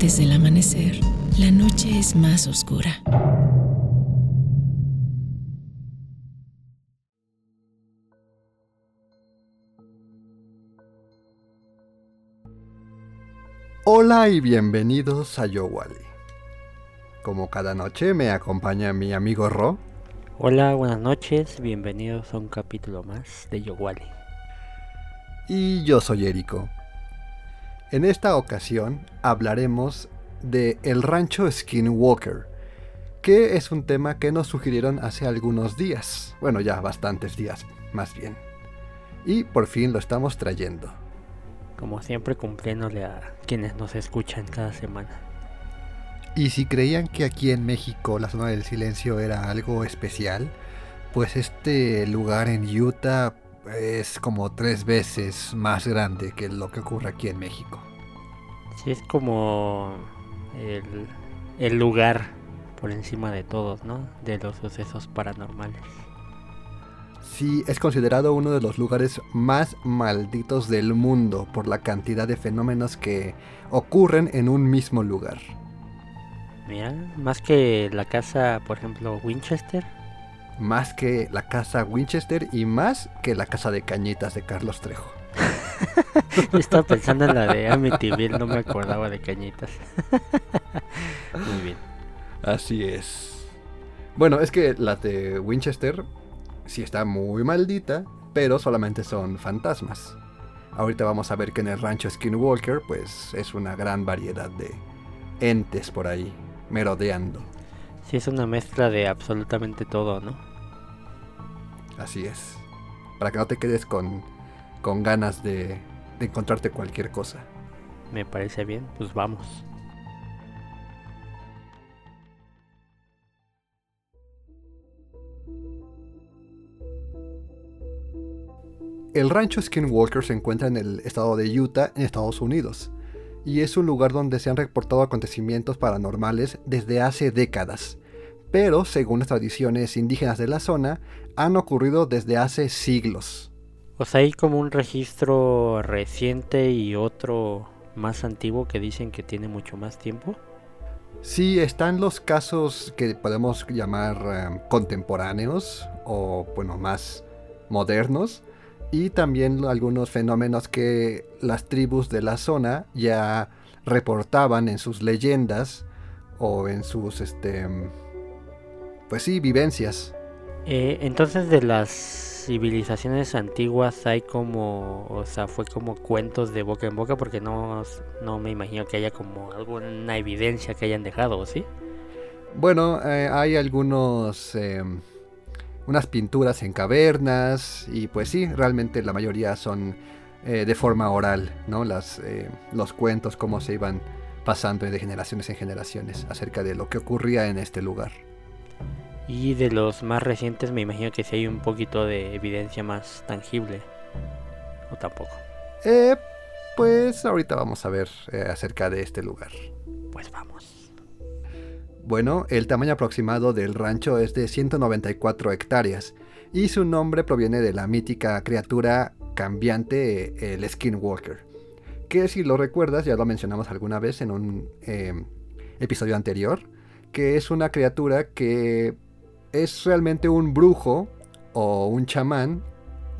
Antes del amanecer, la noche es más oscura. Hola y bienvenidos a Yowali. Como cada noche me acompaña mi amigo Ro. Hola, buenas noches, bienvenidos a un capítulo más de Yowali. Y yo soy Eriko. En esta ocasión hablaremos de el rancho Skinwalker, que es un tema que nos sugirieron hace algunos días, bueno ya bastantes días más bien, y por fin lo estamos trayendo. Como siempre cumpliéndole a quienes nos escuchan cada semana. Y si creían que aquí en México la zona del silencio era algo especial, pues este lugar en Utah es como tres veces más grande que lo que ocurre aquí en México. Sí, es como el, el lugar por encima de todos, ¿no? De los sucesos paranormales. Sí, es considerado uno de los lugares más malditos del mundo por la cantidad de fenómenos que ocurren en un mismo lugar. Mira, más que la casa, por ejemplo, Winchester. Más que la casa Winchester y más que la casa de cañitas de Carlos Trejo. Yo estaba pensando en la de Amityville, no me acordaba de cañitas. Muy bien. Así es. Bueno, es que la de Winchester sí está muy maldita, pero solamente son fantasmas. Ahorita vamos a ver que en el rancho Skinwalker, pues es una gran variedad de entes por ahí, merodeando. Sí, es una mezcla de absolutamente todo, ¿no? Así es. Para que no te quedes con, con ganas de, de encontrarte cualquier cosa. Me parece bien, pues vamos. El rancho Skinwalker se encuentra en el estado de Utah, en Estados Unidos, y es un lugar donde se han reportado acontecimientos paranormales desde hace décadas, pero según las tradiciones indígenas de la zona, han ocurrido desde hace siglos. Sea, hay como un registro reciente y otro más antiguo que dicen que tiene mucho más tiempo. Sí, están los casos que podemos llamar eh, contemporáneos o, bueno, más modernos, y también algunos fenómenos que las tribus de la zona ya reportaban en sus leyendas o en sus, este, pues sí, vivencias. Eh, entonces de las civilizaciones antiguas hay como, o sea, fue como cuentos de boca en boca porque no, no me imagino que haya como alguna evidencia que hayan dejado, ¿sí? Bueno, eh, hay algunos, eh, unas pinturas en cavernas y pues sí, realmente la mayoría son eh, de forma oral, ¿no? Las, eh, los cuentos, cómo se iban pasando de generaciones en generaciones acerca de lo que ocurría en este lugar. Y de los más recientes me imagino que sí hay un poquito de evidencia más tangible. O tampoco. Eh, pues ahorita vamos a ver eh, acerca de este lugar. Pues vamos. Bueno, el tamaño aproximado del rancho es de 194 hectáreas y su nombre proviene de la mítica criatura cambiante, el Skinwalker, que si lo recuerdas ya lo mencionamos alguna vez en un eh, episodio anterior, que es una criatura que es realmente un brujo o un chamán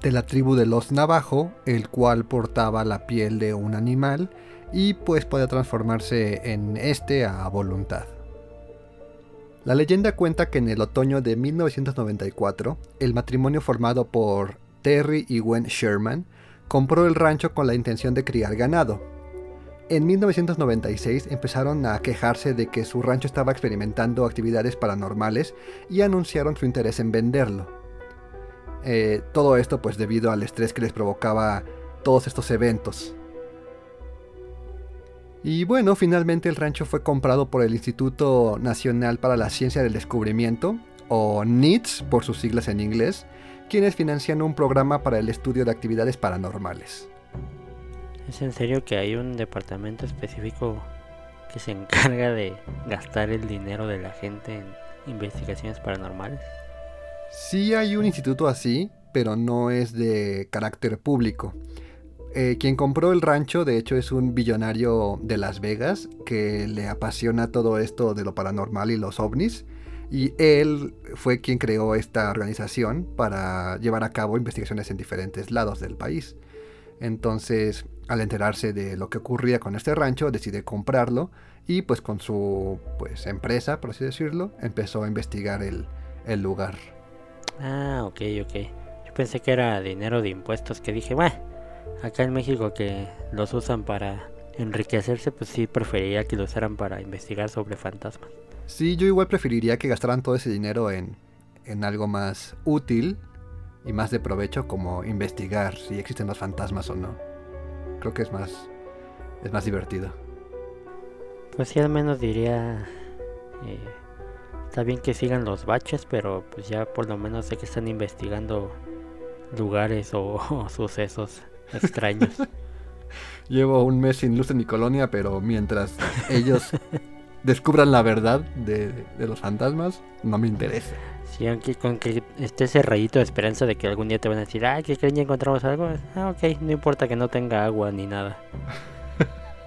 de la tribu de los Navajo, el cual portaba la piel de un animal y pues puede transformarse en este a voluntad. La leyenda cuenta que en el otoño de 1994, el matrimonio formado por Terry y Gwen Sherman compró el rancho con la intención de criar ganado. En 1996 empezaron a quejarse de que su rancho estaba experimentando actividades paranormales y anunciaron su interés en venderlo. Eh, todo esto pues debido al estrés que les provocaba todos estos eventos. Y bueno, finalmente el rancho fue comprado por el Instituto Nacional para la Ciencia del Descubrimiento, o NITS por sus siglas en inglés, quienes financian un programa para el estudio de actividades paranormales. ¿Es en serio que hay un departamento específico que se encarga de gastar el dinero de la gente en investigaciones paranormales? Sí hay un instituto así, pero no es de carácter público. eh, quien compró el rancho, de hecho, es un billonario de Las Vegas que le apasiona todo esto de lo paranormal y los ovnis. Y él fue quien creó esta organización para llevar a cabo investigaciones en diferentes lados del país. Entonces, al enterarse de lo que ocurría con este rancho, decide comprarlo y pues con su pues empresa, por así decirlo, empezó a investigar el, el lugar. Ah, ok, ok. Yo pensé que era dinero de impuestos que dije, bueno, acá en México que los usan para enriquecerse, pues sí preferiría que lo usaran para investigar sobre fantasmas. Sí, yo igual preferiría que gastaran todo ese dinero en, en algo más útil y más de provecho como investigar si existen los fantasmas o no. Creo que es más es más divertido. Pues sí, al menos diría eh, está bien que sigan los baches, pero pues ya por lo menos sé que están investigando lugares o, o sucesos extraños. Llevo un mes sin luz en mi colonia, pero mientras ellos descubran la verdad de, de los fantasmas, no me interesa. Sí, aunque con que esté ese rayito de esperanza de que algún día te van a decir, ah, que creen ya encontramos algo. Ah, ok, no importa que no tenga agua ni nada.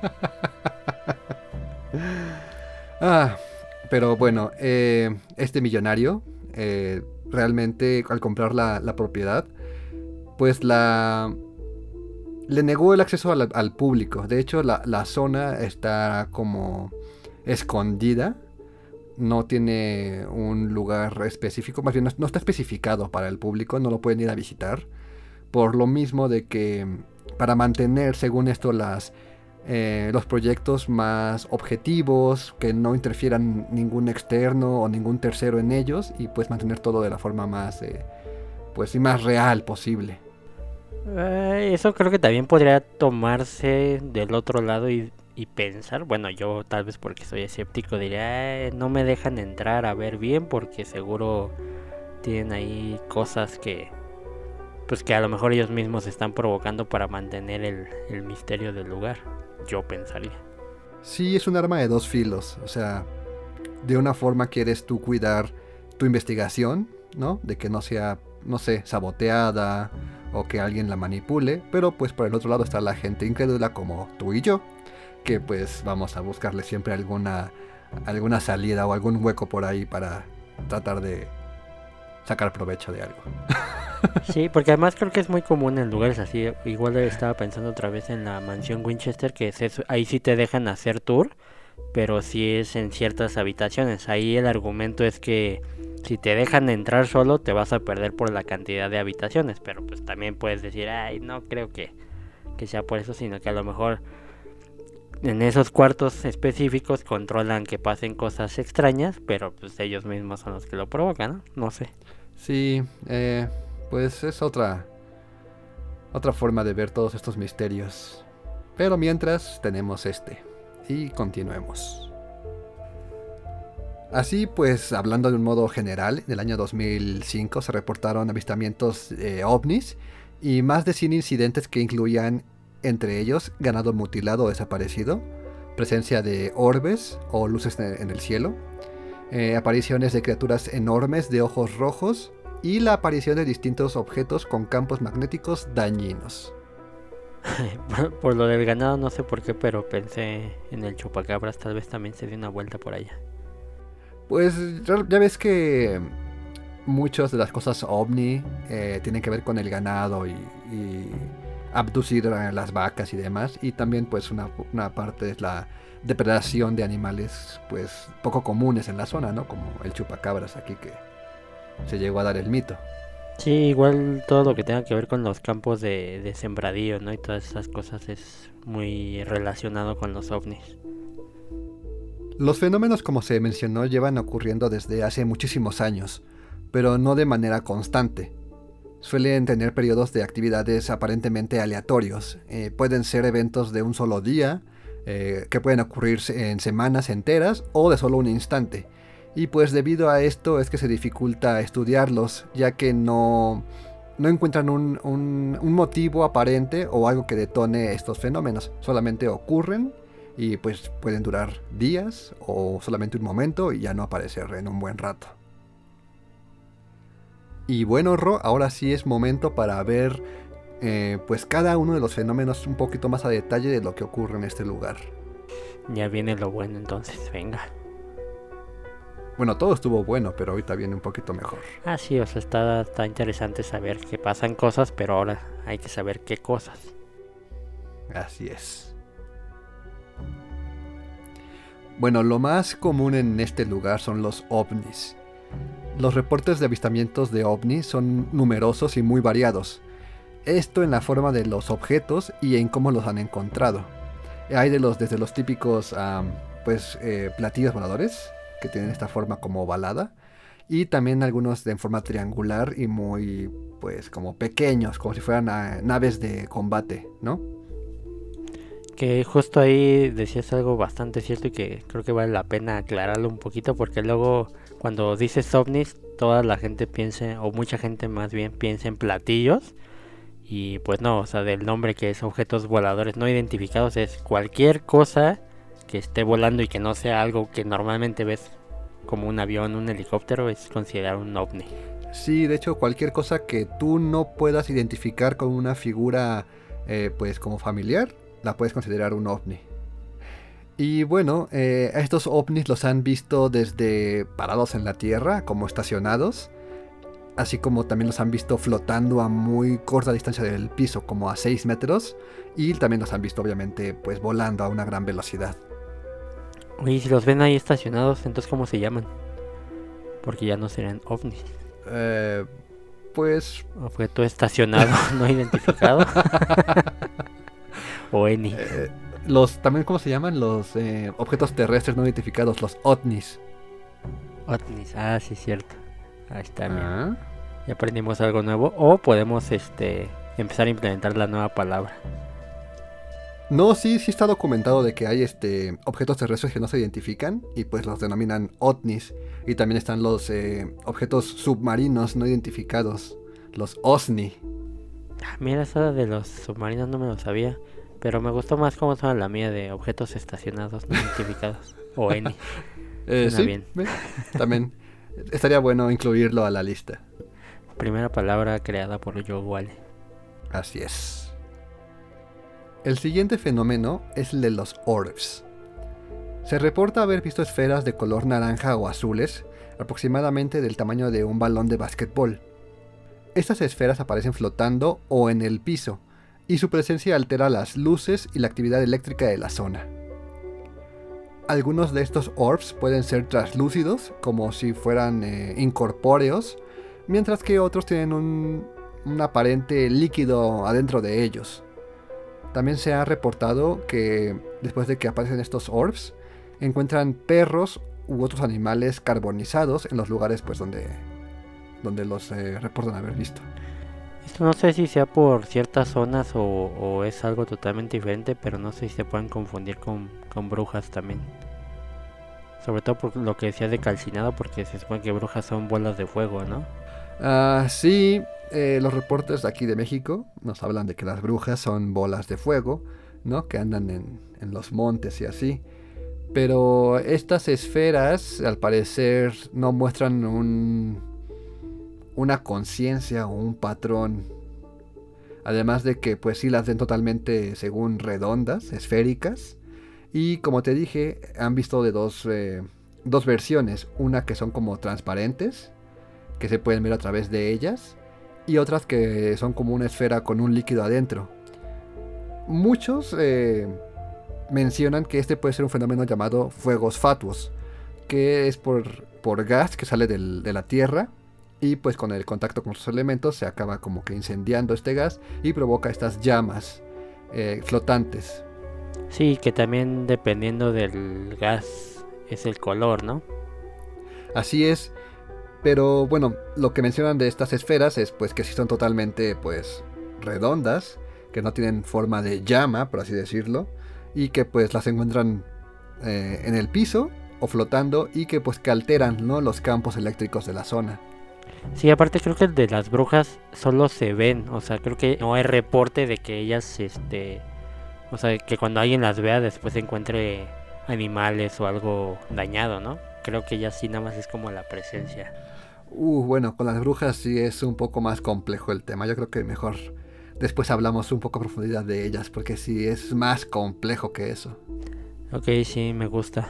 ah, pero bueno, eh, este millonario eh, realmente al comprar la, la, propiedad, pues la le negó el acceso al, al público. De hecho, la, la zona está como escondida no tiene un lugar específico, más bien no, está especificado para el público, no lo pueden ir a visitar. Por lo mismo de que para mantener, según esto, las, eh, los proyectos más objetivos, que no interfieran ningún externo o ningún tercero en ellos y pues mantener todo de la forma más, eh, pues, y más real posible. Eh, eso creo que también podría tomarse del otro lado y y pensar, bueno, yo tal vez porque soy escéptico diría, no me dejan entrar a ver bien porque seguro tienen ahí cosas que pues que a lo mejor ellos mismos están provocando para mantener el, el misterio del lugar. Yo pensaría. Sí, es un arma de dos filos, o sea, de una forma quieres tú cuidar tu investigación, ¿no? De que no sea, no sé, saboteada o que alguien la manipule, pero pues por el otro lado está la gente incrédula como tú y yo, que pues vamos a buscarle siempre alguna, alguna salida o algún hueco por ahí para tratar de sacar provecho de algo. Sí, porque además creo que es muy común en lugares así. Igual estaba pensando otra vez en la mansión Winchester, que es ahí sí te dejan hacer tour, pero sí es en ciertas habitaciones. Ahí el argumento es que si te dejan entrar solo te vas a perder por la cantidad de habitaciones, pero pues también puedes decir, ay, no creo que, que sea por eso, sino que a lo mejor en esos cuartos específicos controlan que pasen cosas extrañas, pero pues ellos mismos son los que lo provocan, ¿no? No sé. Sí, eh, pues es otra otra forma de ver todos estos misterios. Pero mientras tenemos este y continuemos. Así pues, hablando de un modo general, en el año 2005 se reportaron avistamientos ovnis y más de 100 incidentes que incluían entre ellos ganado mutilado o desaparecido, presencia de orbes o luces en el cielo, eh, apariciones de criaturas enormes de ojos rojos y la aparición de distintos objetos con campos magnéticos dañinos. por, lo del ganado no sé por qué, pero pensé en el chupacabras, tal vez también se dio una vuelta por allá. Pues ya ves que muchas de las cosas ovni eh, tienen que ver con el ganado y abducir a las vacas y demás. Y también pues una, parte es la depredación de animales pues poco comunes en la zona, ¿no? Como el chupacabras aquí que se llegó a dar el mito. Sí, igual todo lo que tenga que ver con los campos de, de sembradío, ¿no? Y todas esas cosas es muy relacionado con los ovnis. Los fenómenos, como se mencionó, llevan ocurriendo desde hace muchísimos años, pero no de manera constante suelen tener periodos de actividades aparentemente aleatorios. Eh, pueden ser eventos de un solo día, eh, que pueden ocurrir en semanas enteras o de solo un instante. Y pues debido a esto es que se dificulta estudiarlos, ya que no, no encuentran un, un, un motivo aparente o algo que detone estos fenómenos. Solamente ocurren y pues pueden durar días o solamente un momento y ya no aparecer en un buen rato. Y bueno, Ro, ahora sí es momento para ver eh, pues cada uno de los fenómenos un poquito más a detalle de lo que ocurre en este lugar. Ya viene lo bueno entonces, venga. Bueno, todo estuvo bueno, pero ahorita viene un poquito mejor. Ah, sí, o sea, está, está interesante saber que pasan cosas, pero ahora hay que saber qué cosas. Así es. Bueno, lo más común en este lugar son los ovnis. Los reportes de avistamientos de ovnis son numerosos y muy variados. Esto en la forma de los objetos y en cómo los han encontrado. Hay de los desde los típicos pues eh, platillos voladores que tienen esta forma como ovalada y también algunos en forma triangular y muy pues como pequeños, como si fueran ah, naves de combate, ¿no? Que justo ahí decías algo bastante cierto y que creo que vale la pena aclararlo un poquito porque luego cuando dices ovnis toda la gente piensa o mucha gente más bien piensa en platillos y pues no, o sea, del nombre que es objetos voladores no identificados es cualquier cosa que esté volando y que no sea algo que normalmente ves como un avión, un helicóptero, es considerado un ovni. Sí, de hecho cualquier cosa que tú no puedas identificar con una figura eh, pues como familiar la puedes considerar un ovni. Y bueno, eh, estos ovnis los han visto desde parados en la Tierra, como estacionados, así como también los han visto flotando a muy corta distancia del piso, como a 6 metros, y también los han visto obviamente pues volando a una gran velocidad. Oye, si los ven ahí estacionados, entonces ¿cómo se llaman? Porque ya no serían ovnis. Eh, pues... Objeto estacionado, no identificado. o ENI. Eh, los, también, ¿cómo se llaman? Los eh, objetos terrestres no identificados, los OTNIs. OTNIs, ah, sí, cierto. Ahí está, ah. Ya aprendimos algo nuevo. O podemos este, empezar a implementar la nueva palabra. No, sí, sí está documentado de que hay este, objetos terrestres que no se identifican y pues los denominan OTNIs. Y también están los eh, objetos submarinos no identificados, los OSNI. Ah, mira, eso de los submarinos no me lo sabía. Pero me gustó más cómo suena la mía de objetos estacionados no identificados. o N. Eh, sí, bien. también estaría bueno incluirlo a la lista. Primera palabra creada por Joe Wale. Así es. El siguiente fenómeno es el de los orbs. Se reporta haber visto esferas de color naranja o azules, aproximadamente del tamaño de un balón de básquetbol. Estas esferas aparecen flotando o en el piso, y su presencia altera las luces y la actividad eléctrica de la zona. Algunos de estos orbs pueden ser translúcidos, como si fueran eh, incorpóreos, mientras que otros tienen un, un aparente líquido adentro de ellos. También se ha reportado que después de que aparecen estos orbs, encuentran perros u otros animales carbonizados en los lugares pues, donde, donde los eh, reportan haber visto. Esto no sé si sea por ciertas zonas o, es algo totalmente diferente, pero no sé si se pueden confundir con, brujas también. Sobre todo por lo que decía de calcinado, porque se supone que brujas son bolas de fuego, ¿no? Ah, sí, eh, los reportes de aquí de México nos hablan de que las brujas son bolas de fuego, ¿no? Que andan en, en los montes y así. Pero estas esferas, al parecer, no muestran un una conciencia o un patrón. Además de que pues sí las ven totalmente según redondas, esféricas. Y como te dije, han visto de dos, eh, dos versiones. Una que son como transparentes, que se pueden ver a través de ellas. Y otras que son como una esfera con un líquido adentro. Muchos eh, mencionan que este puede ser un fenómeno llamado fuegos fatuos. Que es por, por gas que sale de la Tierra y pues con el contacto con sus elementos se acaba como que incendiando este gas y provoca estas llamas eh, flotantes. Sí, que también dependiendo del gas es el color, ¿no? Así es, pero bueno, lo que mencionan de estas esferas es pues que sí son totalmente pues redondas, que no tienen forma de llama, por así decirlo, y que pues las encuentran eh, en el piso o flotando y que pues que alteran ¿no? los campos eléctricos de la zona. Sí, aparte creo que el de las brujas solo se ven, o sea, creo que no hay reporte de que ellas, este, o sea, que cuando alguien las vea después encuentre animales o algo dañado, ¿no? Creo que ya sí nada más es como la presencia. Uh, bueno, con las brujas sí es un poco más complejo el tema. Yo creo que mejor después hablamos un poco a profundidad de ellas, porque sí es más complejo que eso. Ok, sí, me gusta.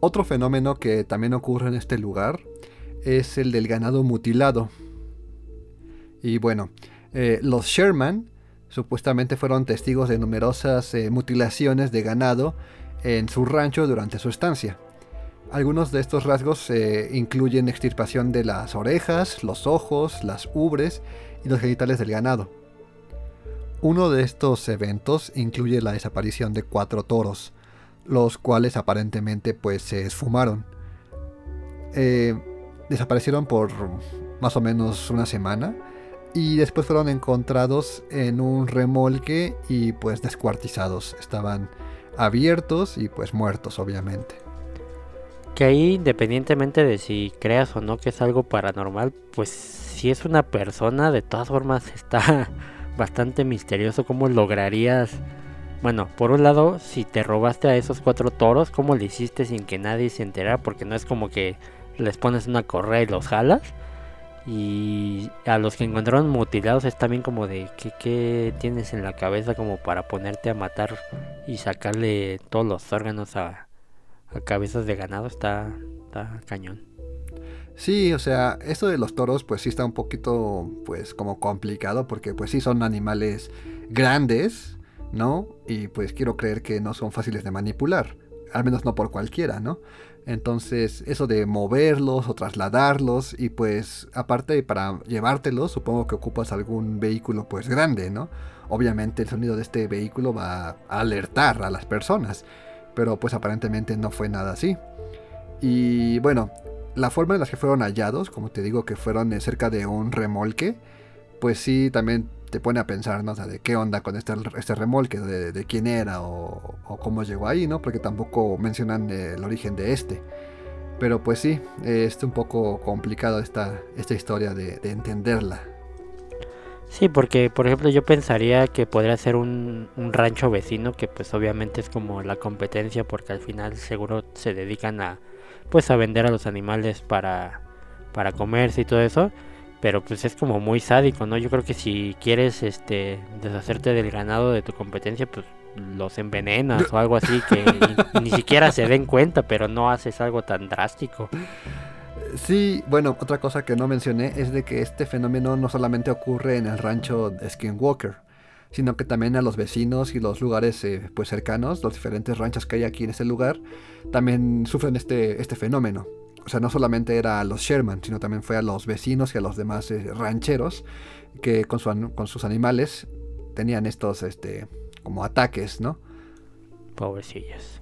Otro fenómeno que también ocurre en este lugar es el del ganado mutilado. Y bueno, eh, los Sherman supuestamente fueron testigos de numerosas eh, mutilaciones de ganado en su rancho durante su estancia. Algunos de estos rasgos eh, incluyen extirpación de las orejas, los ojos, las ubres y los genitales del ganado. Uno de estos eventos incluye la desaparición de cuatro toros, los cuales aparentemente pues se esfumaron. Eh, desaparecieron por más o menos una semana y después fueron encontrados en un remolque y pues descuartizados. Estaban abiertos y pues muertos obviamente. Que ahí independientemente de si creas o no que es algo paranormal, pues si es una persona de todas formas está bastante misterioso cómo lograrías... Bueno, por un lado, si te robaste a esos cuatro toros, ¿cómo le hiciste sin que nadie se enterara? Porque no es como que les pones una correa y los jalas. Y a los que encontraron mutilados es también como de ¿qué, tienes en la cabeza como para ponerte a matar y sacarle todos los órganos a, a cabezas de ganado. Está, está cañón. Sí, o sea, esto de los toros pues sí está un poquito pues como complicado porque pues sí son animales grandes, ¿no? Y pues quiero creer que no son fáciles de manipular, al menos no por cualquiera, ¿no? Entonces, eso de moverlos o trasladarlos y pues aparte para llevártelos, supongo que ocupas algún vehículo pues grande, ¿no? Obviamente el sonido de este vehículo va a alertar a las personas, pero pues aparentemente no fue nada así. Y bueno, la forma en la que fueron hallados, como te digo que fueron cerca de un remolque, pues sí también te pone a pensar, ¿no? O de qué onda con este, este remolque, de, quién era o, cómo llegó ahí, ¿no? Porque tampoco mencionan el origen de este. Pero pues sí, es un poco complicado esta, esta historia de, entenderla. Sí, porque por ejemplo yo pensaría que podría ser un, un, rancho vecino que pues obviamente es como la competencia porque al final seguro se dedican a pues a vender a los animales para, para comerse y todo eso pero pues es como muy sádico, ¿no? Yo creo que si quieres este deshacerte del ganado de tu competencia, pues los envenenas o algo así que ni, siquiera se den cuenta, pero no haces algo tan drástico. Sí, bueno, otra cosa que no mencioné es de que este fenómeno no solamente ocurre en el rancho Skinwalker, sino que también a los vecinos y los lugares eh, pues cercanos, los diferentes ranchos que hay aquí en ese lugar, también sufren este, este fenómeno o sea, no solamente era a los Sherman, sino también fue a los vecinos y a los demás eh, rancheros que con, con, sus animales tenían estos, este, como ataques, ¿no? Pobrecillos.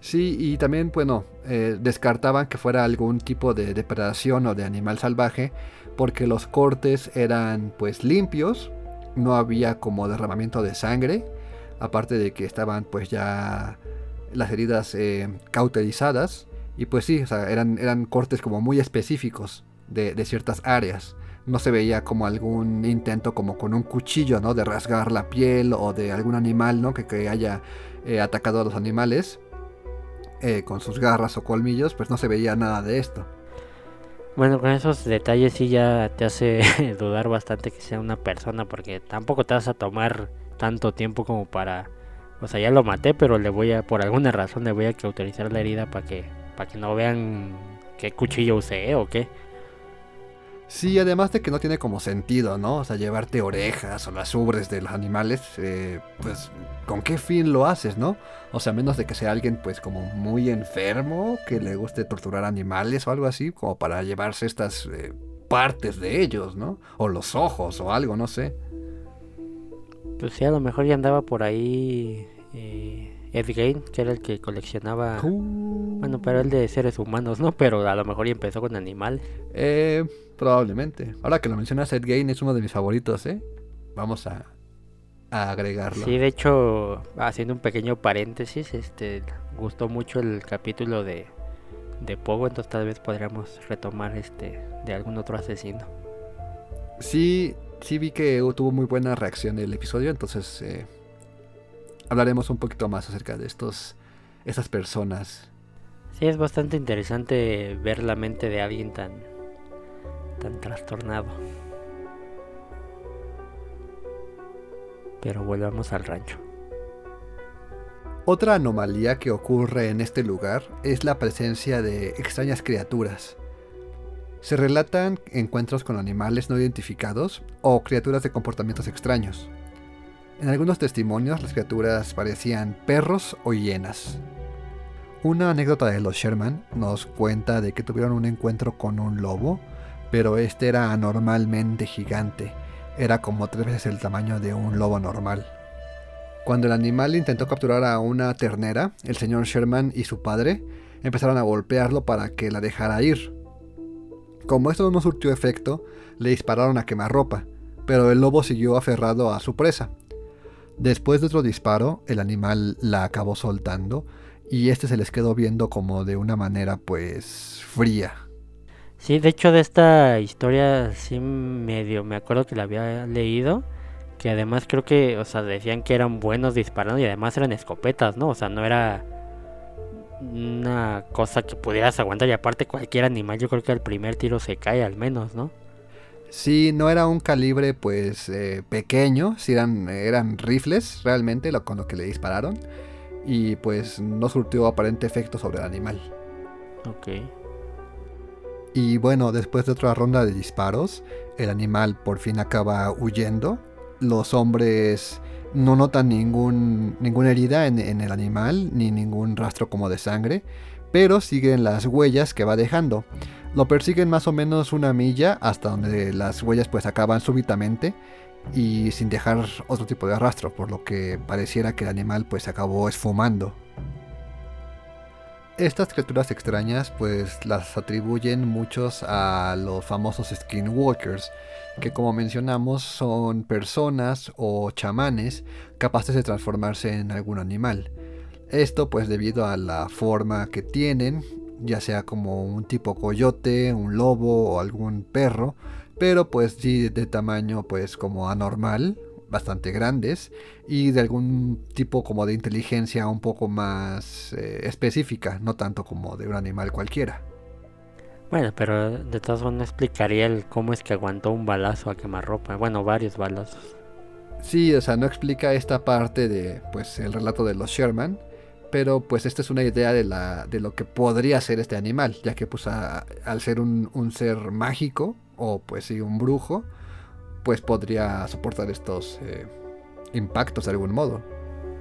Sí, y también, bueno, eh, descartaban que fuera algún tipo de depredación o de animal salvaje, porque los cortes eran pues limpios, no había como derramamiento de sangre, aparte de que estaban pues ya las heridas eh, cauterizadas. Y pues sí, eran, eran cortes como muy específicos de, ciertas áreas. No se veía como algún intento como con un cuchillo, ¿no? De rasgar la piel o de algún animal, ¿no? Que, haya eh, atacado a los animales eh, con sus garras o colmillos, pues no se veía nada de esto. Bueno, con esos detalles sí ya te hace dudar bastante que sea una persona, porque tampoco te vas a tomar tanto tiempo como para o sea, ya lo maté, pero le voy a, por alguna razón, le voy a cauterizar la herida para que, para que no vean qué cuchillo usé o qué. Sí, además de que no tiene como sentido, ¿no? O sea, llevarte orejas o las ubres de los animales, eh, pues, ¿con qué fin lo haces, no? O sea, menos de que sea alguien, pues, como muy enfermo, que le guste torturar animales o algo así, como para llevarse estas eh, partes de ellos, ¿no? O los ojos o algo, no sé. Pues sí, a lo mejor ya andaba por ahí eh, Ed Gain, que era el que coleccionaba. Uh. Bueno, pero el de seres humanos, ¿no? Pero a lo mejor ya empezó con animales. Eh, probablemente. Ahora que lo mencionas, Ed Gain es uno de mis favoritos, ¿eh? Vamos a, a agregarlo. Sí, de hecho, haciendo un pequeño paréntesis, este gustó mucho el capítulo de, de Pogo, entonces tal vez podríamos retomar este de algún otro asesino. Sí, sí vi que tuvo muy buena reacción el episodio, entonces eh, hablaremos un poquito más acerca de estos estas personas. Sí, es bastante interesante ver la mente de alguien tan, tan trastornado. Pero volvamos al rancho. Otra anomalía que ocurre en este lugar es la presencia de extrañas criaturas. Se relatan encuentros con animales no identificados o criaturas de comportamientos extraños. En algunos testimonios las criaturas parecían perros o hienas. Una anécdota de los Sherman nos cuenta de que tuvieron un encuentro con un lobo, pero este era anormalmente gigante, era como tres veces el tamaño de un lobo normal. Cuando el animal intentó capturar a una ternera, el señor Sherman y su padre empezaron a golpearlo para que la dejara ir. Como esto no surtió efecto, le dispararon a quemarropa, pero el lobo siguió aferrado a su presa. Después de otro disparo, el animal la acabó soltando y este se les quedó viendo como de una manera pues fría. Sí, de hecho de esta historia sí medio me acuerdo que la había leído que además creo que, o sea, decían que eran buenos disparando y además eran escopetas, ¿no? O sea, no era una cosa que pudieras aguantar y aparte cualquier animal yo creo que al primer tiro se cae al menos, ¿no? Sí, no era un calibre pues eh, pequeño, sí eran, eran rifles realmente lo, con lo que le dispararon y pues no surtió aparente efecto sobre el animal. Ok. Y bueno, después de otra ronda de disparos, el animal por fin acaba huyendo los hombres no notan ningún, ninguna herida en, el animal, ni ningún rastro como de sangre, pero siguen las huellas que va dejando. Lo persiguen más o menos una milla hasta donde las huellas pues acaban súbitamente y sin dejar otro tipo de rastro, por lo que pareciera que el animal pues acabó esfumando. Estas criaturas extrañas pues las atribuyen muchos a los famosos skinwalkers, que como mencionamos son personas o chamanes capaces de transformarse en algún animal. Esto pues debido a la forma que tienen, ya sea como un tipo coyote, un lobo o algún perro, pero pues sí de tamaño pues como anormal, bastante grandes y de algún tipo como de inteligencia un poco más eh, específica, no tanto como de un animal cualquiera. Bueno, pero de todas formas no explicaría el cómo es que aguantó un balazo a quemarropa. Bueno, varios balazos. Sí, o sea, no explica esta parte de, pues, el relato de los Sherman. Pero, pues, esta es una idea de, la, de lo que podría ser este animal. Ya que, pues, al ser un, un, ser mágico, o, pues, sí, un brujo, pues podría soportar estos eh, impactos de algún modo.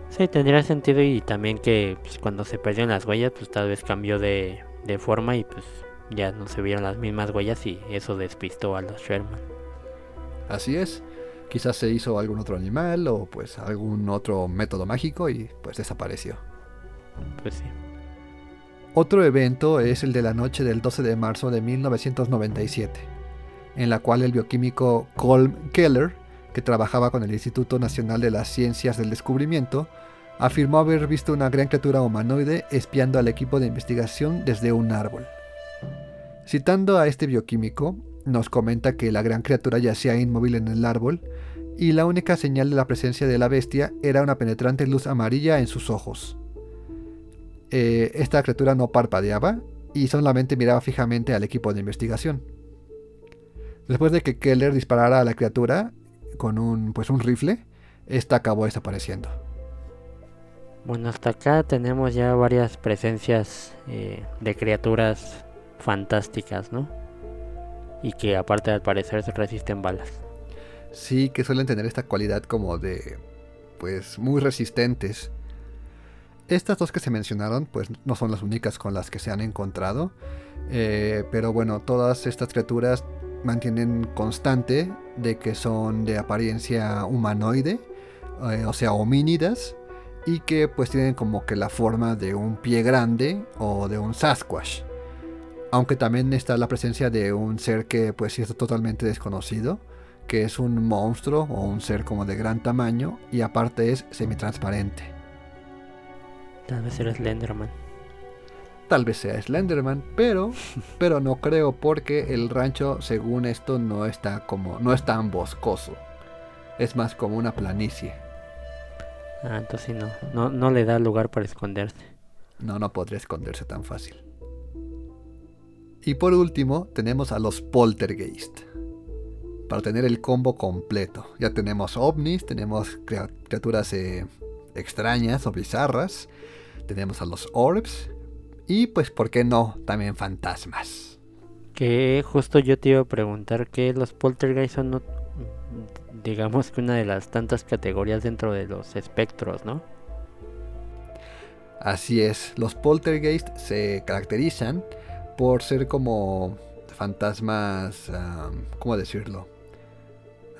Sí, tendría sentido y también que pues, cuando se perdieron las huellas, pues tal vez cambió de, de, forma y pues ya no se vieron las mismas huellas y eso despistó a los Sherman. Así es, quizás se hizo algún otro animal o pues algún otro método mágico y pues desapareció. Pues sí. Otro evento es el de la noche del 12 de marzo de 1997 en la cual el bioquímico Colm Keller, que trabajaba con el Instituto Nacional de las Ciencias del Descubrimiento, afirmó haber visto una gran criatura humanoide espiando al equipo de investigación desde un árbol. Citando a este bioquímico, nos comenta que la gran criatura yacía inmóvil en el árbol y la única señal de la presencia de la bestia era una penetrante luz amarilla en sus ojos. Eh, esta criatura no parpadeaba y solamente miraba fijamente al equipo de investigación. Después de que Keller disparara a la criatura con un, pues un rifle, esta acabó desapareciendo. Bueno, hasta acá tenemos ya varias presencias eh, de criaturas fantásticas, ¿no? Y que aparte al parecer resisten balas. Sí, que suelen tener esta cualidad como de, pues, muy resistentes. Estas dos que se mencionaron, pues no son las únicas con las que se han encontrado. Eh, pero bueno, todas estas criaturas mantienen constante de que son de apariencia humanoide, eh, o sea, homínidas, y que pues tienen como que la forma de un pie grande o de un Sasquatch. Aunque también está la presencia de un ser que pues es totalmente desconocido, que es un monstruo o un ser como de gran tamaño y aparte es semitransparente. Tal vez eres Slenderman. Tal vez sea Slenderman, pero, pero no creo porque el rancho, según esto, no está como, no es tan boscoso. Es más como una planicie. Ah, entonces no, no, no le da lugar para esconderse. No, no podría esconderse tan fácil. Y por último, tenemos a los poltergeist. para tener el combo completo. Ya tenemos ovnis, tenemos criaturas eh, extrañas o bizarras, tenemos a los orbs y pues, ¿por qué no? También fantasmas. Que justo yo te iba a preguntar que los poltergeist son, digamos que una de las tantas categorías dentro de los espectros, ¿no? Así es, los poltergeist se caracterizan por ser como fantasmas, ¿cómo decirlo?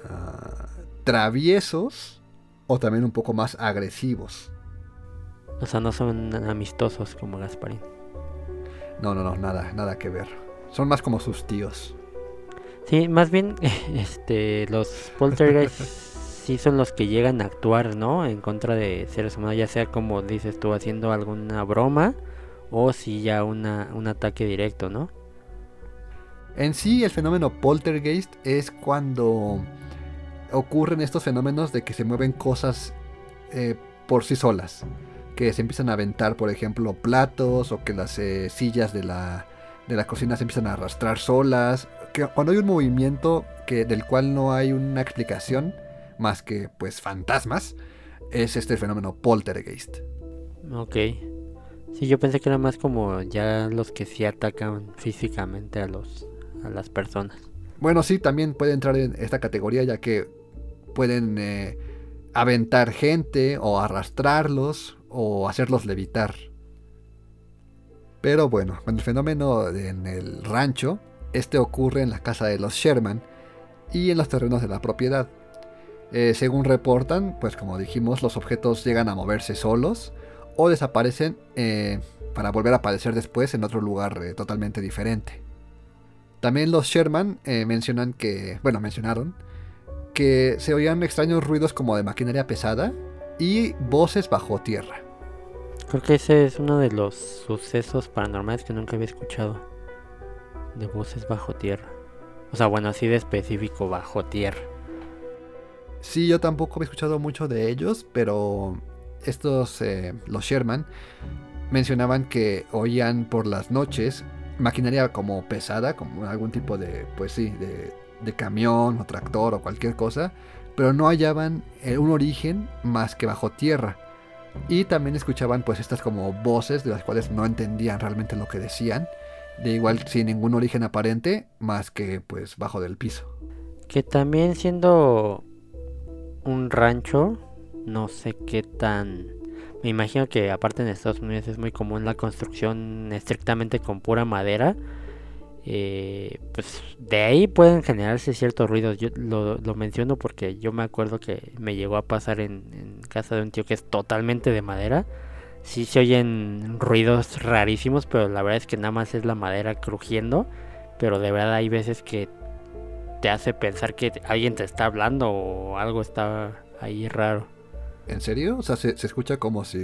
Ah, traviesos o también un poco más agresivos. O sea, no son amistosos como Gasparín. No, no, no, nada, nada que ver. Son más como sus tíos. Sí, más bien, este, los poltergeist sí son los que llegan a actuar, ¿no? En contra de seres humanos, ya sea como dices tú, haciendo alguna broma o si ya una, un ataque directo, ¿no? En sí, el fenómeno poltergeist es cuando ocurren estos fenómenos de que se mueven cosas eh, por sí solas. Que se empiezan a aventar, por ejemplo, platos o que las eh, sillas de la, de la cocina se empiezan a arrastrar solas. Que cuando hay un movimiento que, del cual no hay una explicación más que pues fantasmas, es este fenómeno poltergeist. Ok. Sí, yo pensé que era más como ya los que sí atacan físicamente a los a las personas. Bueno, sí, también puede entrar en esta categoría ya que pueden eh, aventar gente o arrastrarlos o hacerlos levitar. Pero bueno, el fenómeno en el rancho, este ocurre en la casa de los Sherman y en los terrenos de la propiedad. Eh, según reportan, pues como dijimos, los objetos llegan a moverse solos o desaparecen eh, para volver a aparecer después en otro lugar totalmente diferente. También los Sherman mencionan que, bueno, mencionaron que se oían extraños ruidos como de maquinaria pesada y voces bajo tierra. Creo que ese es uno de los sucesos paranormales que nunca había escuchado. De voces bajo tierra. O sea, bueno, así de específico, bajo tierra. Sí, yo tampoco había escuchado mucho de ellos, pero estos, eh, los Sherman, mencionaban que oían por las noches maquinaria como pesada, como algún tipo de, pues sí, de camión o tractor o cualquier cosa, pero no hallaban eh, un origen más que bajo tierra. Y también escuchaban pues estas como voces de las cuales no entendían realmente lo que decían, de igual sin ningún origen aparente más que pues bajo del piso. Que también siendo un rancho, no sé qué tan... Me imagino que aparte en Estados Unidos es muy común la construcción estrictamente con pura madera eh, pues de ahí pueden generarse ciertos ruidos. Yo lo, menciono porque yo me acuerdo que me llegó a pasar en, casa de un tío que es totalmente de madera. Sí se oyen ruidos rarísimos, pero la verdad es que nada más es la madera crujiendo. Pero de verdad hay veces que te hace pensar que alguien te está hablando o algo está ahí raro. ¿En serio? O sea, se, se escucha como si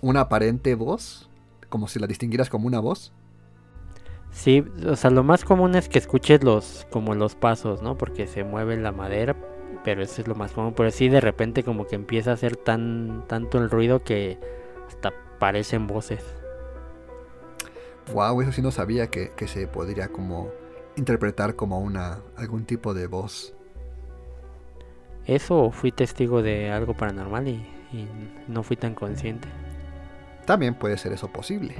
una aparente voz, como si la distinguieras como una voz. Sí, o sea, lo más común es que escuches los como los pasos, ¿no? Porque se mueve la madera, pero eso es lo más común. Pero sí, de repente como que empieza a hacer tan tanto el ruido que hasta parecen voces. Wow, eso sí no sabía que, se podría como interpretar como una algún tipo de voz. Eso fui testigo de algo paranormal y, y no fui tan consciente. También puede ser eso posible.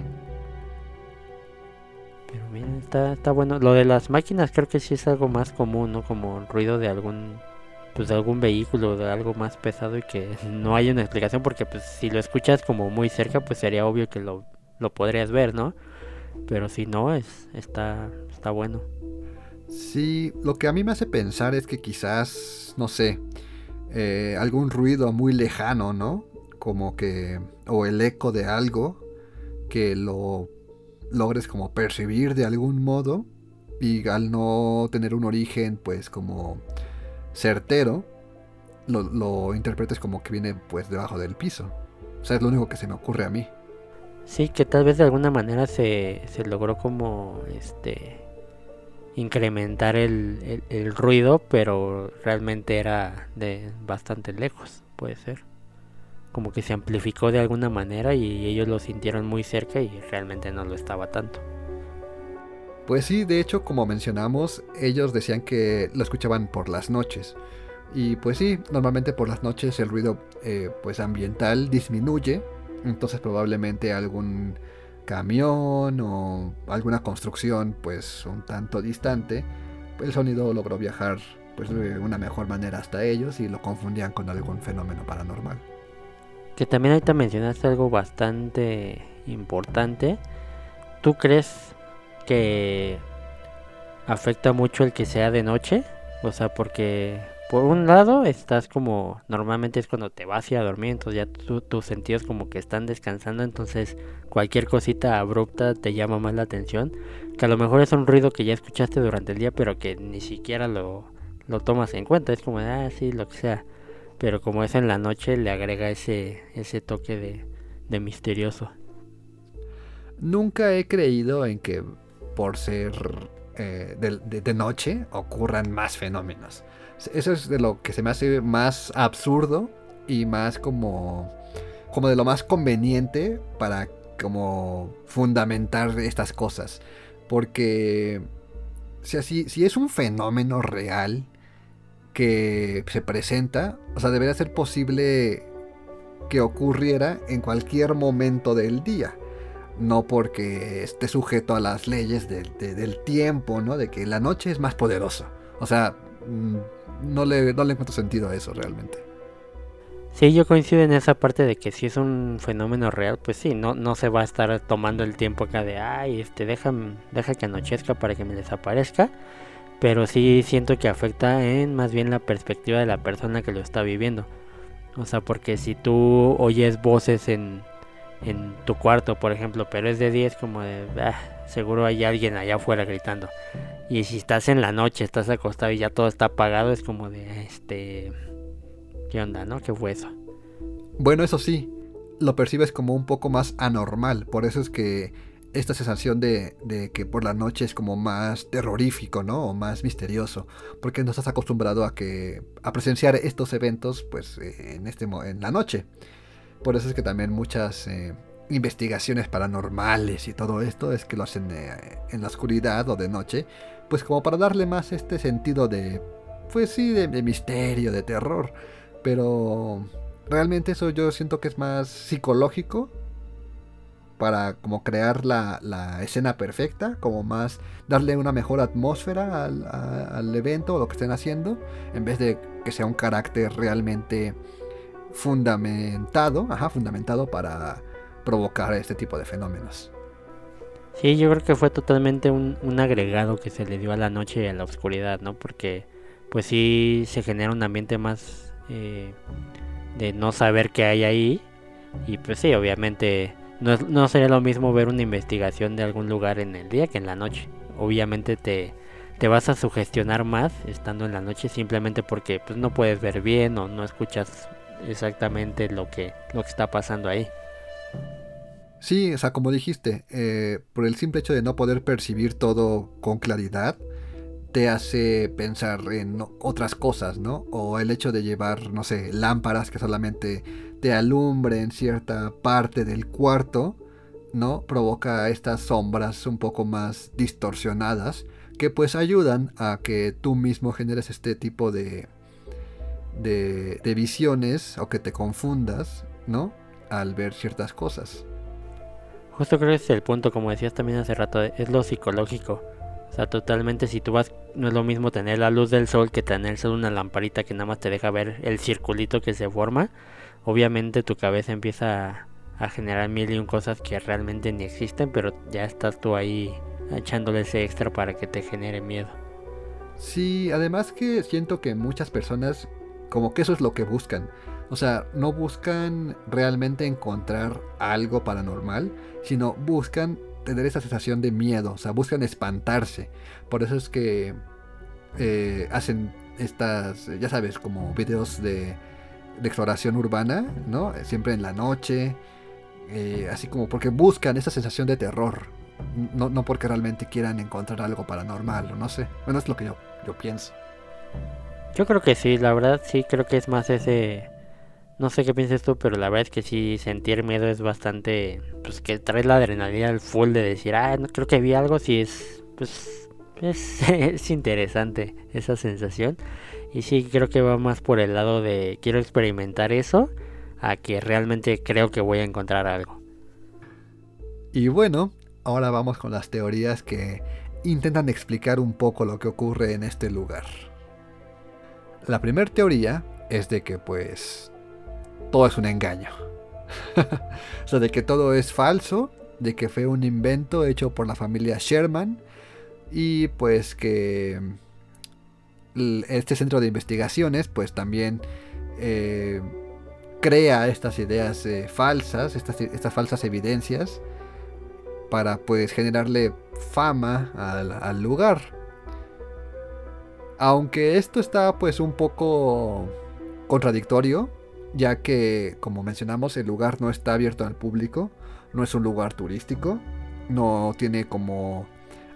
Pero miren, está, está bueno. Lo de las máquinas creo que sí es algo más común, ¿no? Como ruido de algún pues de algún vehículo, de algo más pesado y que no hay una explicación porque pues si lo escuchas como muy cerca pues sería obvio que lo, lo podrías ver, ¿no? Pero si no, es, está, está bueno. Sí, lo que a mí me hace pensar es que quizás, no sé, eh, algún ruido muy lejano, ¿no? Como que, o el eco de algo que lo logres como percibir de algún modo y al no tener un origen pues como certero, lo, interpretes como que viene pues debajo del piso. O sea, es lo único que se me ocurre a mí. Sí, que tal vez de alguna manera se, se logró como este incrementar el, el, ruido, pero realmente era de bastante lejos, puede ser como que se amplificó de alguna manera y ellos lo sintieron muy cerca y realmente no lo estaba tanto. Pues sí, de hecho, como mencionamos, ellos decían que lo escuchaban por las noches. Y pues sí, normalmente por las noches el ruido eh, pues ambiental disminuye, entonces probablemente algún camión o alguna construcción pues un tanto distante, el sonido logró viajar pues de una mejor manera hasta ellos y lo confundían con algún fenómeno paranormal. Que también ahorita mencionaste algo bastante importante. ¿Tú crees que afecta mucho el que sea de noche? O sea, porque por un lado estás como normalmente es cuando te vas a dormir entonces ya tus sentidos como que están descansando entonces cualquier cosita abrupta te llama más la atención que a lo mejor es un ruido que ya escuchaste durante el día pero que ni siquiera lo, lo tomas en cuenta es como ah sí lo que sea pero como es en la noche le agrega ese ese toque de, de misterioso nunca he creído en que por ser eh, de, de noche ocurran más fenómenos eso es de lo que se me hace más absurdo y más como, como de lo más conveniente para como fundamentar estas cosas. Porque si, si es un fenómeno real que se presenta, o sea, debería ser posible que ocurriera en cualquier momento del día. No porque esté sujeto a las leyes del tiempo, ¿no? De que la noche es más poderosa. O sea, mm, no le, no le encuentro sentido a eso realmente. Sí, yo coincido en esa parte de que si es un fenómeno real, pues sí, no, no se va a estar tomando el tiempo acá de, ay, este, deja, deja que anochezca para que me desaparezca. Pero sí siento que afecta en más bien la perspectiva de la persona que lo está viviendo. O sea, porque si tú oyes voces en, en tu cuarto, por ejemplo, pero es de 10 como de, ah, seguro hay alguien allá afuera gritando. Y si estás en la noche, estás acostado y ya todo está apagado, es como de, este, ¿qué onda, no? ¿Qué fue eso? Bueno, eso sí, lo percibes como un poco más anormal, por eso es que esta sensación de, de, que por la noche es como más terrorífico, ¿no? O más misterioso, porque no estás acostumbrado a que a presenciar estos eventos, pues, en este en la noche. Por eso es que también muchas eh, investigaciones paranormales y todo esto es que lo hacen eh, en la oscuridad o de noche, pues como para darle más este sentido de, pues sí, de, misterio, de terror. Pero realmente eso yo siento que es más psicológico para como crear la, la, escena perfecta, como más darle una mejor atmósfera al, al, evento o lo que estén haciendo, en vez de que sea un carácter realmente fundamentado, ajá, fundamentado para provocar este tipo de fenómenos. Sí, yo creo que fue totalmente un, agregado que se le dio a la noche y a la oscuridad, ¿no? Porque pues sí se genera un ambiente más eh, de no saber qué hay ahí. Y pues sí, obviamente no, no sería lo mismo ver una investigación de algún lugar en el día que en la noche. Obviamente te, te vas a sugestionar más estando en la noche simplemente porque pues no puedes ver bien o no escuchas exactamente lo que, lo que está pasando ahí. Sí, o sea, como dijiste, eh, por el simple hecho de no poder percibir todo con claridad, te hace pensar en otras cosas, ¿no? O el hecho de llevar, no sé, lámparas que solamente te alumbren cierta parte del cuarto, ¿no? Provoca estas sombras un poco más distorsionadas que pues ayudan a que tú mismo generes este tipo de, de, de visiones o que te confundas, ¿no? Al ver ciertas cosas. Justo creo que es el punto, como decías también hace rato, es lo psicológico. O sea, totalmente si tú vas, no es lo mismo tener la luz del sol que tener solo una lamparita que nada más te deja ver el circulito que se forma. Obviamente tu cabeza empieza a, generar mil y un cosas que realmente ni existen, pero ya estás tú ahí echándole ese extra para que te genere miedo. Sí, además que siento que muchas personas como que eso es lo que buscan. O sea, no buscan realmente encontrar algo paranormal, sino buscan tener esa sensación de miedo, o sea, buscan espantarse. Por eso es que eh, hacen estas, ya sabes, como videos de, exploración urbana, ¿no? Siempre en la noche, eh, así como porque buscan esa sensación de terror, no, no porque realmente quieran encontrar algo paranormal, o no sé. Bueno, es lo que yo, yo pienso. Yo creo que sí, la verdad sí creo que es más ese... No sé qué piensas tú, pero la verdad es que sí, sentir miedo es bastante... Pues que trae la adrenalina al full de decir, ah, no creo que vi algo, si es pues es, es interesante esa sensación. Y sí, creo que va más por el lado de quiero experimentar eso a que realmente creo que voy a encontrar algo. Y bueno, ahora vamos con las teorías que intentan explicar un poco lo que ocurre en este lugar. La primera teoría es de que pues todo es un engaño. o sea, de que todo es falso, de que fue un invento hecho por la familia Sherman y pues que este centro de investigaciones pues también eh, crea estas ideas eh, falsas, estas, estas, falsas evidencias para pues generarle fama al, al, lugar. Aunque esto está pues un poco contradictorio, ya que como mencionamos el lugar no está abierto al público, no es un lugar turístico, no tiene como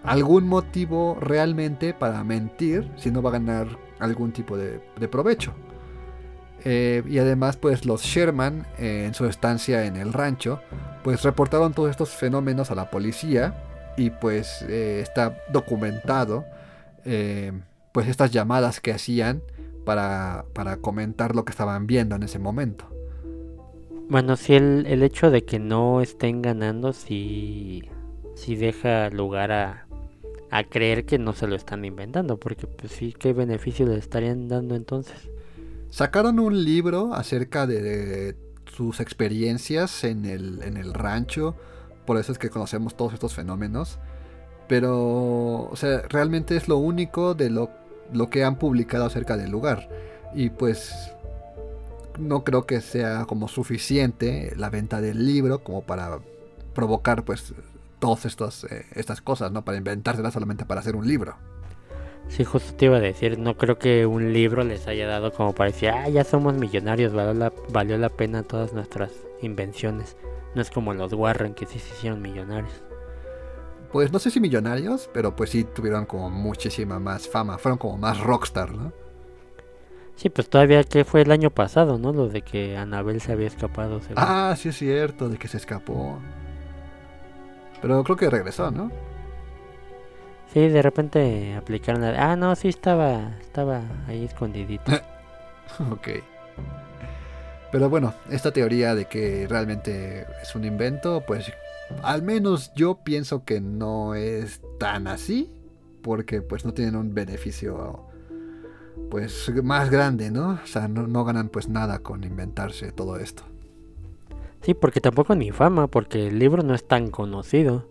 algún motivo realmente para mentir si no va a ganar algún tipo de, provecho. Eh, y además, pues los Sherman, eh, en su estancia en el rancho, pues reportaron todos estos fenómenos a la policía y pues eh, está documentado, pues estas llamadas que hacían para, para, comentar lo que estaban viendo en ese momento. Bueno, si el, el hecho de que no estén ganando, si, si deja lugar a, a creer que no se lo están inventando, porque pues sí, ¿qué beneficio le estarían dando entonces? Sacaron un libro acerca de, sus experiencias en el, en el rancho, por eso es que conocemos todos estos fenómenos, pero, o sea, realmente es lo único de lo, lo que han publicado acerca del lugar, y pues no creo que sea como suficiente la venta del libro como para provocar pues todas estas, eh, estas cosas, ¿no? Para inventárselas solamente para hacer un libro. Sí, justo te iba a decir, no creo que un libro les haya dado como para decir, ah, ya somos millonarios, valió la, valió la pena todas nuestras invenciones. No es como los Warren que sí se hicieron millonarios. Pues no sé si millonarios, pero pues sí tuvieron como muchísima más fama, fueron como más rockstar, ¿no? Sí, pues todavía que fue el año pasado, ¿no? Lo de que Anabel se había escapado. Ah, sí es cierto, de que se escapó. Pero creo que regresó, ¿no? Sí, de repente aplicaron la... Ah, no, sí estaba, estaba ahí escondidito. ok. Pero bueno, esta teoría de que realmente es un invento, pues al menos yo pienso que no es tan así, porque pues no tienen un beneficio pues más grande, ¿no? O sea, no, no ganan pues nada con inventarse todo esto. Sí, porque tampoco ni fama, porque el libro no es tan conocido.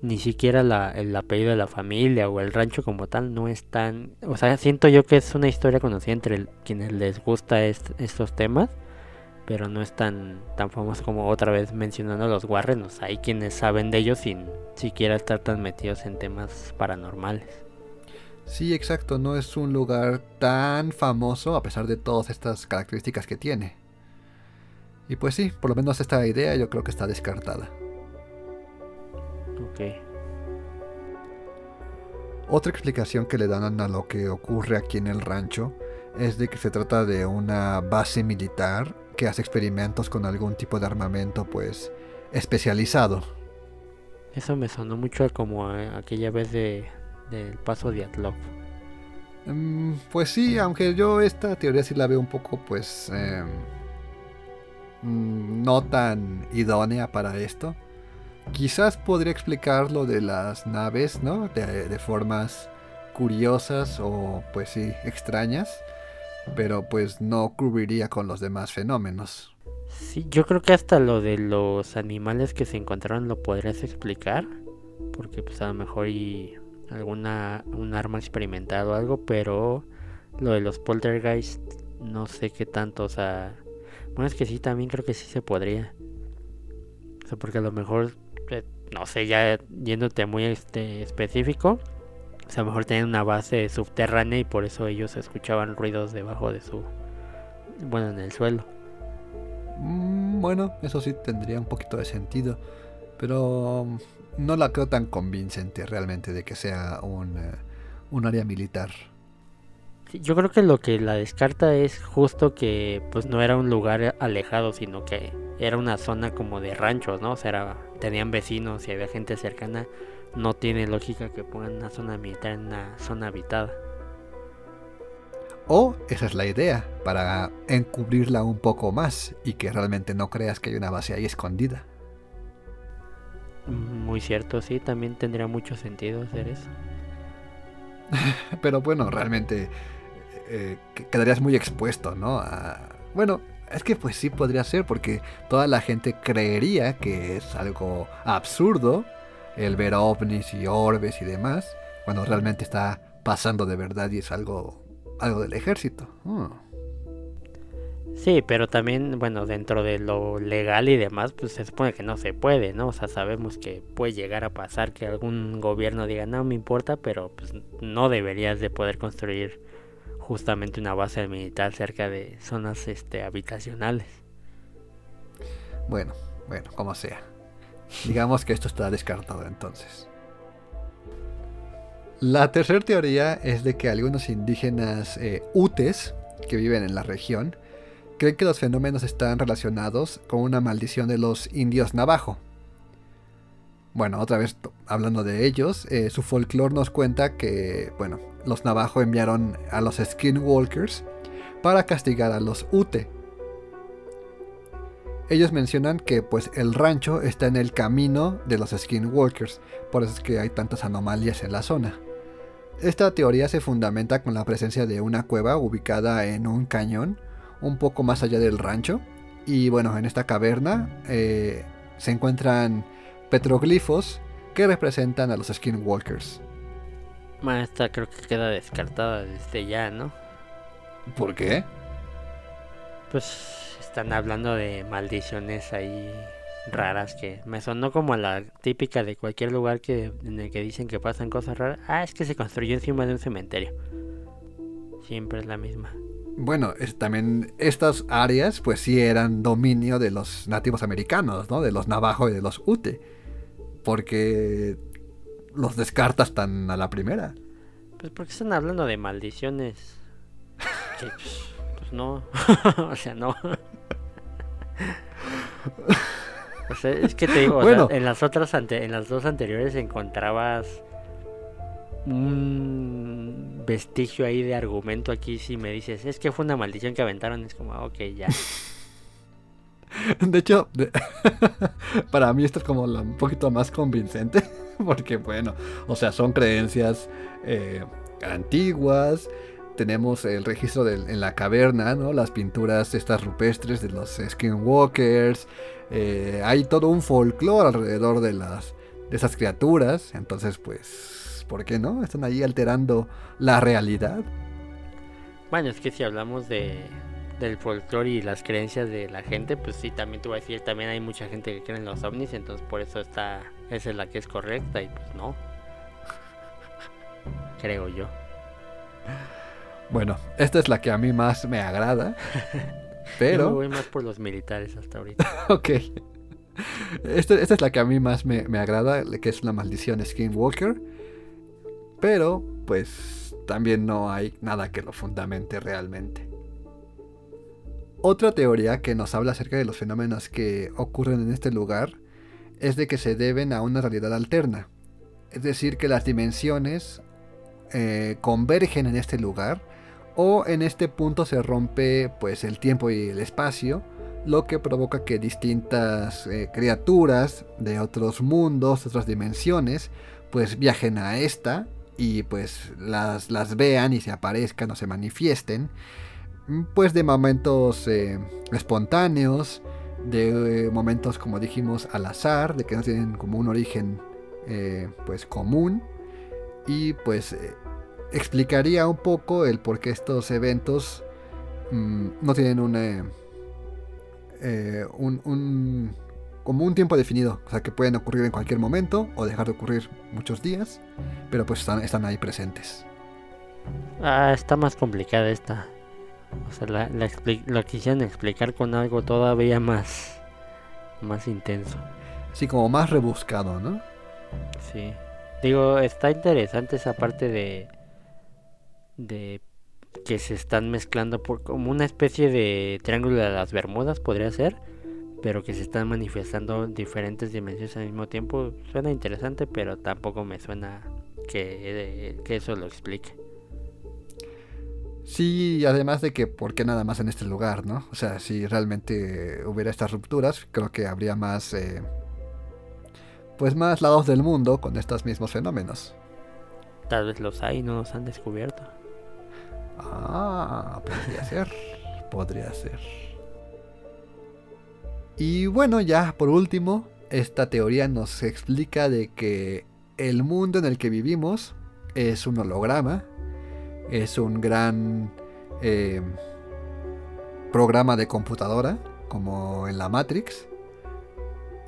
Ni siquiera la, el apellido de la familia o el rancho como tal no es tan... O sea, siento yo que es una historia conocida entre quienes les gusta estos temas, pero no es tan, tan famoso como otra vez mencionando los Warren. O sea, hay quienes saben de ellos sin siquiera estar tan metidos en temas paranormales. Sí, exacto, no es un lugar tan famoso a pesar de todas estas características que tiene. Y pues sí, por lo menos esta idea yo creo que está descartada. Ok. Otra explicación que le dan a lo que ocurre aquí en el rancho es de que se trata de una base militar que hace experimentos con algún tipo de armamento pues especializado. Eso me sonó mucho como aquella vez de, del paso de Atlov. Mm, pues sí, aunque yo esta teoría sí la veo un poco pues... Em, Mm, no tan idónea para esto. Quizás podría explicar lo de las naves, ¿no? De, formas curiosas o pues sí, extrañas. Pero pues no cubriría con los demás fenómenos. Sí, yo creo que hasta lo de los animales que se encontraron lo podrías explicar. Porque pues a lo mejor y alguna un arma experimental o algo, pero lo de los poltergeist no sé qué tanto, o sea, bueno, es que sí, también creo que sí se podría. O sea, porque a lo mejor, eh, no sé, ya yéndote muy este, específico, o sea, a lo mejor tenían una base subterránea y por eso ellos escuchaban ruidos debajo de su. Bueno, en el suelo. Mm, bueno, eso sí tendría un poquito de sentido. Pero mm, no la creo tan convincente realmente de que sea un, eh, un área militar yo creo que lo que la descarta es justo que pues no era un lugar alejado, sino que era una zona como de ranchos, ¿no? O sea, tenían vecinos y había gente cercana. no tiene lógica que pongan una zona militar en una zona habitada. O esa es la idea, para encubrirla un poco más y que realmente no creas que hay una base ahí escondida. Muy cierto, sí, también tendría mucho sentido hacer eso. Pero bueno, realmente eh, quedarías muy expuesto, ¿no? bueno, es que pues sí podría ser porque toda la gente creería que es algo absurdo el ver ovnis y orbes y demás, cuando realmente está pasando de verdad y es algo, algo del ejército. Hmm. Sí, pero también, bueno, dentro de lo legal y demás, pues se supone que no se puede, ¿no? O sea, sabemos que puede llegar a pasar que algún gobierno diga, no me importa, pero pues no deberías de poder construir justamente una base militar cerca de zonas este, habitacionales. Bueno, bueno, como sea. Digamos que esto está descartado entonces. La tercera teoría es de que algunos indígenas eh, utes que viven en la región creen que los fenómenos están relacionados con una maldición de los indios navajo. Bueno, otra vez hablando de ellos, eh, su folclore nos cuenta que, bueno, los navajo enviaron a los skinwalkers para castigar a los ute. Ellos mencionan que pues el rancho está en el camino de los skinwalkers, por eso es que hay tantas anomalías en la zona. Esta teoría se fundamenta con la presencia de una cueva ubicada en un cañón un poco más allá del rancho. Y bueno, en esta caverna eh, se encuentran petroglifos que representan a los skinwalkers. Esta creo que queda descartada desde ya, ¿no? ¿Por qué? Pues están hablando de maldiciones ahí raras que me sonó como la típica de cualquier lugar que en el que dicen que pasan cosas raras. Ah, es que se construyó encima de un cementerio. Siempre es la misma. Bueno, también estas áreas pues sí eran dominio de los nativos americanos, ¿no? De los navajo y de los ute. Porque los descartas tan a la primera. Pues porque están hablando de maldiciones. pues, pues no. o sea, no. o sea, es que te digo, en las otras en las dos anteriores encontrabas un vestigio ahí de argumento aquí si me dices, es que fue una maldición que aventaron, es como, ok, ya. De hecho, para mí esto es como un poquito más convincente, porque bueno, o sea, son creencias eh, antiguas, tenemos el registro en la caverna, ¿no? Las pinturas estas rupestres de los skinwalkers, eh, hay todo un folclore alrededor de las de esas criaturas, entonces pues ¿por qué no? Están ahí alterando la realidad. Bueno, es que si hablamos de, del folclore y las creencias de la gente, pues sí, también te voy a decir, también hay mucha gente que cree en los ovnis, entonces por eso está, esa es la que es correcta y pues no. Creo yo. Bueno, esta es la que a mí más me agrada. Pero. Yo voy más por los militares hasta ahorita. ok. Esta, esta, es la que a mí más me, me agrada, que es la maldición Skinwalker. Pero, pues, también no hay nada que lo fundamente realmente. Otra teoría que nos habla acerca de los fenómenos que ocurren en este lugar es de que se deben a una realidad alterna. Es decir, que las dimensiones eh, convergen en este lugar o en este punto se rompe pues el tiempo y el espacio, lo que provoca que distintas eh, criaturas de otros mundos, otras dimensiones, pues viajen a esta y pues las, las vean y se aparezcan o se manifiesten, pues de momentos eh, espontáneos, de eh, momentos como dijimos al azar, de que no tienen como un origen eh, pues común y pues explicaría un poco el por qué estos eventos mm, no tienen una, un como un tiempo definido, o sea que pueden ocurrir en cualquier momento o dejar de ocurrir muchos días, pero pues están, están ahí presentes. Ah, está más complicada esta. O sea, la, la, quisieron explicar con algo todavía más, más intenso. Sí, como más rebuscado, ¿no? Sí. Digo, está interesante esa parte de, de que se están mezclando por como una especie de triángulo de las Bermudas, podría ser pero que se están manifestando diferentes dimensiones al mismo tiempo. Suena interesante, pero tampoco me suena que, que eso lo explique. Sí, además de que, ¿por qué nada más en este lugar, no? O sea, si realmente hubiera estas rupturas, creo que habría más, eh, pues más lados del mundo con estos mismos fenómenos. Tal vez los hay no los han descubierto. Ah, podría ser, podría ser. Y bueno, ya por último, esta teoría nos explica de que el mundo en el que vivimos es un holograma, es un gran eh, programa de computadora, como en la Matrix,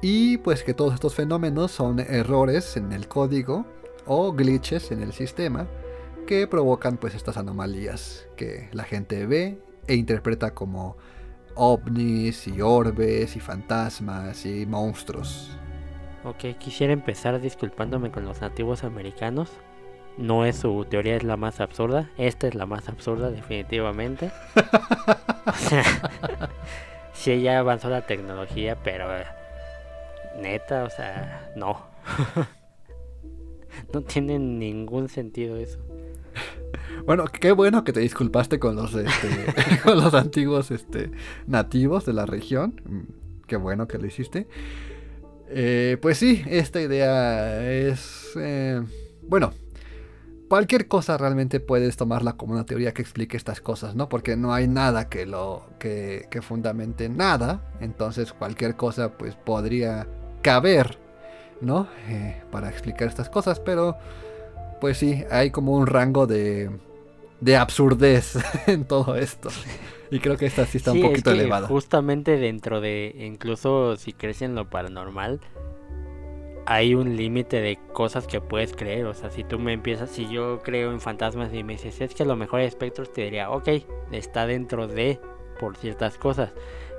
y pues que todos estos fenómenos son errores en el código o glitches en el sistema que provocan pues estas anomalías que la gente ve e interpreta como ovnis y orbes y fantasmas y monstruos. Ok, quisiera empezar disculpándome con los nativos americanos. No es su teoría, es la más absurda. Esta es la más absurda, definitivamente. o sea, sí, ya avanzó la tecnología, pero eh, neta, o sea, no. no tiene ningún sentido eso. Bueno, qué bueno que te disculpaste con los, este, con los antiguos este, nativos de la región. Mm, qué bueno que lo hiciste. Eh, pues sí, esta idea es... Eh, bueno, cualquier cosa realmente puedes tomarla como una teoría que explique estas cosas, ¿no? Porque no hay nada que lo que, que fundamente nada. Entonces cualquier cosa pues podría caber, ¿no? Eh, para explicar estas cosas, pero pues sí, hay como un rango de de absurdez en todo esto. Y creo que esta sí está un poquito elevada. Justamente dentro de, incluso si crees en lo paranormal, hay un límite de cosas que puedes creer. O sea, si tú me empiezas, si yo creo en fantasmas y me dices, es que a lo mejor espectros, te diría, ok, está dentro de por ciertas cosas.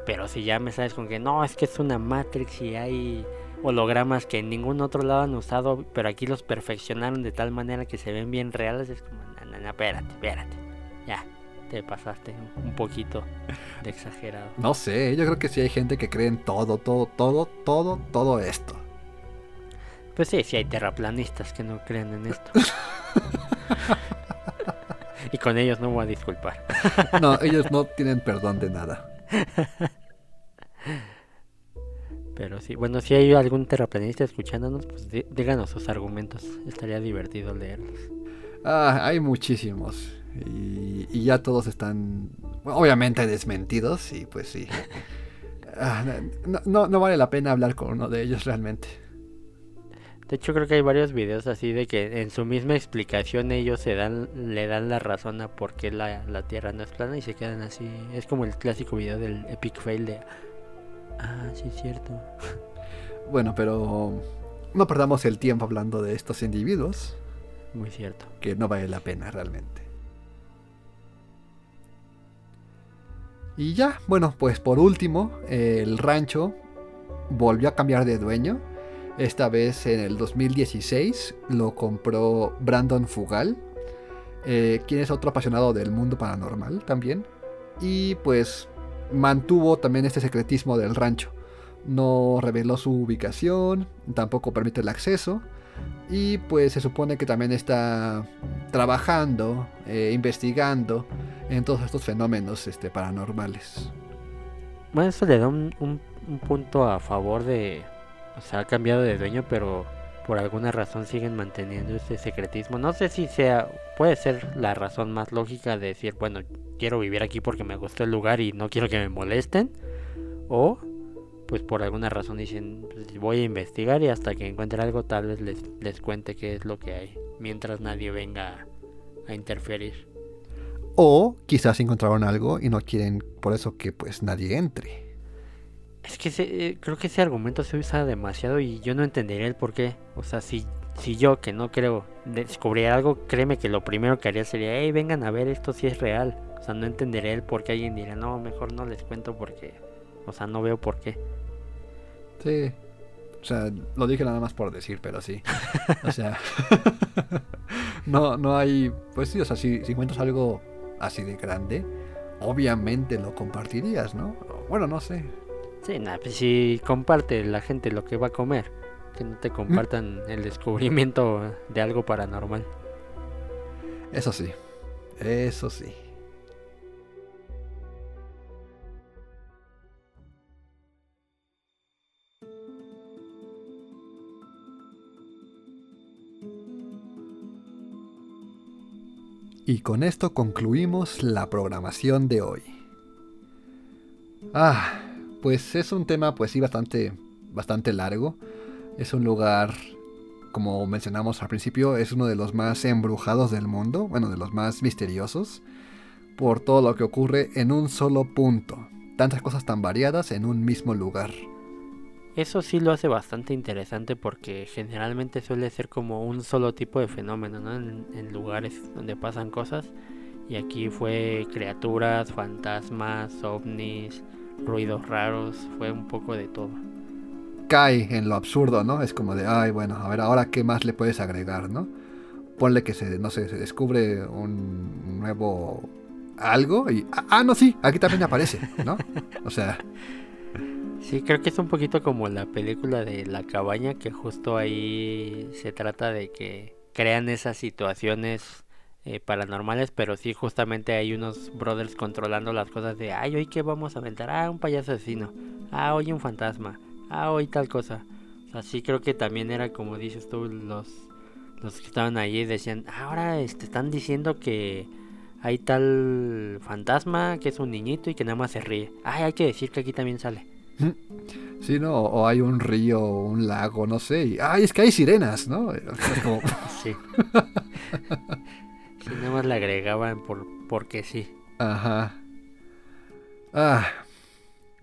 Pero si ya me sabes con que no, es que es una Matrix y hay hologramas que en ningún otro lado han usado, pero aquí los perfeccionaron de tal manera que se ven bien reales, es como, espérate, espérate. Ya, te pasaste un poquito de exagerado. No sé, yo creo que sí hay gente que cree en todo, todo, todo, todo, todo esto. Pues sí, sí hay terraplanistas que no creen en esto. y con ellos no voy a disculpar. no, ellos no tienen perdón de nada. Pero sí, bueno, si hay algún terraplanista escuchándonos, pues díganos sus argumentos. Estaría divertido leerlos. Ah, hay muchísimos. Y, ya todos están obviamente desmentidos y pues sí. Ah, no, no, vale la pena hablar con uno de ellos realmente. De hecho creo que hay varios videos así de que en su misma explicación ellos se dan, le dan la razón a por qué la, la Tierra no es plana y se quedan así. Es como el clásico video del epic fail de... Ah, sí es cierto. Bueno, pero no perdamos el tiempo hablando de estos individuos. Muy cierto. Que no vale la pena realmente. Y ya, bueno, pues por último, el rancho volvió a cambiar de dueño. Esta vez en el 2016 lo compró Brandon Fugal, eh, quien es otro apasionado del mundo paranormal también. Y pues mantuvo también este secretismo del rancho. No reveló su ubicación, tampoco permite el acceso. Y pues se supone que también está trabajando, eh, investigando en todos estos fenómenos este, paranormales. Bueno, eso le da un, punto a favor de... O sea, ha cambiado de dueño, pero por alguna razón siguen manteniendo ese secretismo. No sé si sea, puede ser la razón más lógica de decir, bueno, quiero vivir aquí porque me gusta el lugar y no quiero que me molesten. O pues por alguna razón dicen, pues, voy a investigar y hasta que encuentre algo tal vez les, les cuente qué es lo que hay, mientras nadie venga a interferir. O quizás encontraron algo y no quieren por eso que pues nadie entre. Es que eh, creo que ese argumento se usa demasiado y yo no entendería el por qué. O sea, si, si yo que no creo descubriera algo, créeme que lo primero que haría sería, hey, vengan a ver esto si es real. O sea, no entendería el por qué alguien diría, no, mejor no les cuento porque, o sea, no veo por qué. Sí. O sea, lo dije nada más por decir, pero sí. O sea, no, no hay. Pues sí, o sea, si, si encuentras algo así de grande, obviamente lo compartirías, ¿no? Bueno, no sé. Sí, nada, pues si comparte la gente lo que va a comer, que no te compartan el descubrimiento de algo paranormal. Eso sí, eso sí. Y con esto concluimos la programación de hoy. Ah, pues es un tema pues sí bastante bastante largo. Es un lugar como mencionamos al principio, es uno de los más embrujados del mundo, bueno, de los más misteriosos, por todo lo que ocurre en un solo punto. Tantas cosas tan variadas en un mismo lugar. Eso sí lo hace bastante interesante porque generalmente suele ser como un solo tipo de fenómeno, ¿no? En, lugares donde pasan cosas. Y aquí fue criaturas, fantasmas, ovnis, ruidos raros, fue un poco de todo. Cae en lo absurdo, ¿no? Es como de, ay, bueno, a ver, ahora qué más le puedes agregar, ¿no? Ponle que se, no sé, se descubre un nuevo algo y, ah, no, sí, aquí también aparece, ¿no? O sea... Sí, creo que es un poquito como la película de La cabaña, que justo ahí se trata de que crean esas situaciones eh, paranormales, pero sí, justamente hay unos brothers controlando las cosas de, ay, hoy qué vamos a aventar, ah, un payaso asesino, ah, hoy un fantasma, ah, hoy tal cosa. O sea, sí creo que también era como dices tú, los, los que estaban ahí decían, ahora este, están diciendo que hay tal fantasma que es un niñito y que nada más se ríe. Ay, hay que decir que aquí también sale. Sí, ¿no? O hay un río, un lago, no sé. Y, ¡Ay, es que hay sirenas! ¿no? sí. sí, nada más le agregaban por, porque sí. Ajá. Ah.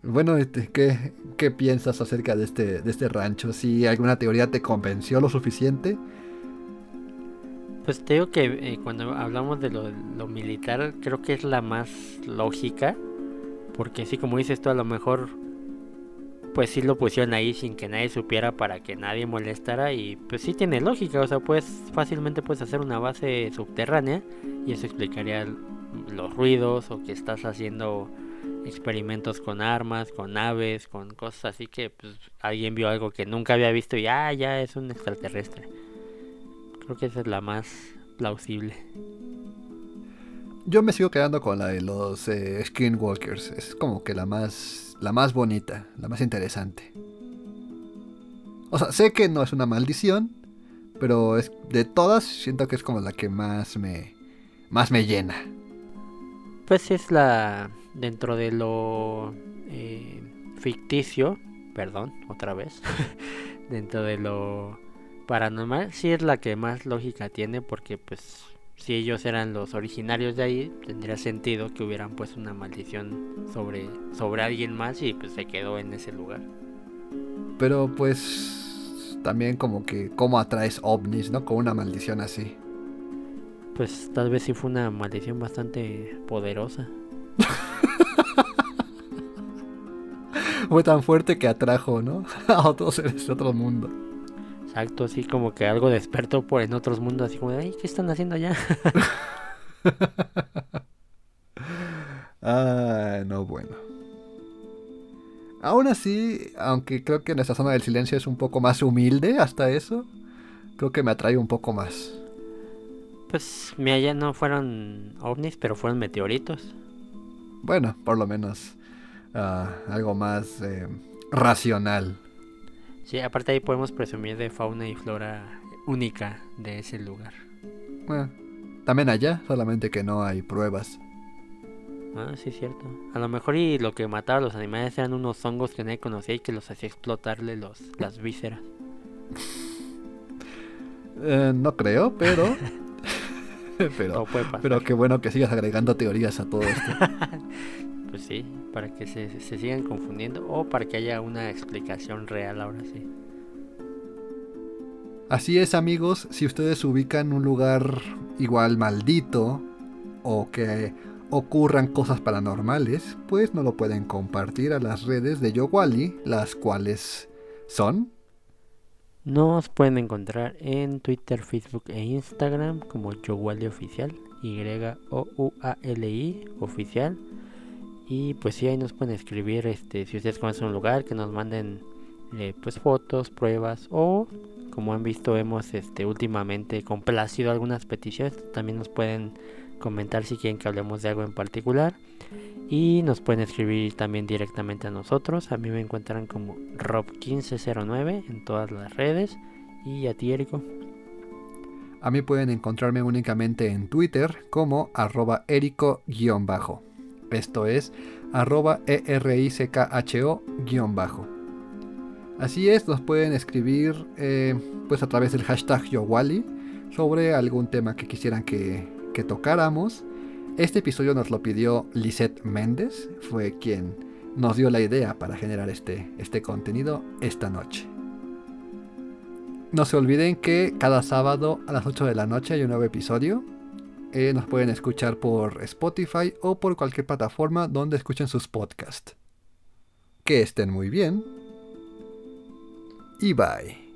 Bueno, este, ¿qué, ¿qué piensas acerca de este, de este rancho? ¿Si alguna teoría te convenció lo suficiente? Pues te digo que eh, cuando hablamos de lo, lo, militar, creo que es la más lógica. Porque sí, como dices tú, a lo mejor pues sí lo pusieron ahí sin que nadie supiera para que nadie molestara y pues sí tiene lógica, o sea, pues fácilmente puedes hacer una base subterránea y eso explicaría los ruidos o que estás haciendo experimentos con armas, con naves, con cosas así que pues alguien vio algo que nunca había visto y ah, ya es un extraterrestre. Creo que esa es la más plausible. Yo me sigo quedando con la de los eh, Skinwalkers, es como que la más la más bonita, la más interesante. O sea, sé que no es una maldición, pero es de todas siento que es como la que más me más me llena. Pues es la dentro de lo eh, ficticio, perdón, otra vez, dentro de lo paranormal, sí es la que más lógica tiene porque pues si ellos eran los originarios de ahí, tendría sentido que hubieran puesto una maldición sobre, sobre alguien más y pues se quedó en ese lugar. Pero pues también como que cómo atraes ovnis, ¿no? Con una maldición así. Pues tal vez sí fue una maldición bastante poderosa. fue tan fuerte que atrajo, ¿no? A otros seres de otro mundo. Exacto, así como que algo despertó por en otros mundos, así como de, ay, ¿qué están haciendo allá? ah, no, bueno. Aún así, aunque creo que nuestra zona del silencio es un poco más humilde hasta eso, creo que me atrae un poco más. Pues, mi allá no fueron ovnis, pero fueron meteoritos. Bueno, por lo menos ah, algo más eh, racional. Sí, aparte ahí podemos presumir de fauna y flora única de ese lugar. Bueno, también allá, solamente que no hay pruebas. Ah, sí, cierto. A lo mejor y lo que mataba a los animales eran unos hongos que nadie conocía y que los hacía explotarle los, las vísceras. Eh, no creo, pero... pero, pero qué bueno que sigas agregando teorías a todo esto. pues sí, para que se, se sigan confundiendo o para que haya una explicación real ahora sí. Así es amigos, si ustedes ubican un lugar igual maldito o que ocurran cosas paranormales, pues no lo pueden compartir a las redes de Yowali, las cuales son... Nos pueden encontrar en Twitter, Facebook e Instagram como Yowali Oficial, Y-O-U-A-L-I Oficial Y pues sí, ahí nos pueden escribir este, si ustedes conocen un lugar, que nos manden eh, pues fotos, pruebas o como han visto hemos este, últimamente complacido algunas peticiones. También nos pueden comentar si quieren que hablemos de algo en particular. Y nos pueden escribir también directamente a nosotros. A mí me encuentran como Rob1509 en todas las redes. Y a ti, Erico. A mí pueden encontrarme únicamente en Twitter como arroba erico-bajo. Esto es arroba ericcho-bajo. Así es, nos pueden escribir eh, pues a través del hashtag YoWali sobre algún tema que quisieran que, que tocáramos. Este episodio nos lo pidió Lisette Méndez, fue quien nos dio la idea para generar este, este contenido esta noche. No se olviden que cada sábado a las 8 de la noche hay un nuevo episodio. Eh, nos pueden escuchar por Spotify o por cualquier plataforma donde escuchen sus podcasts. Que estén muy bien. Y bye.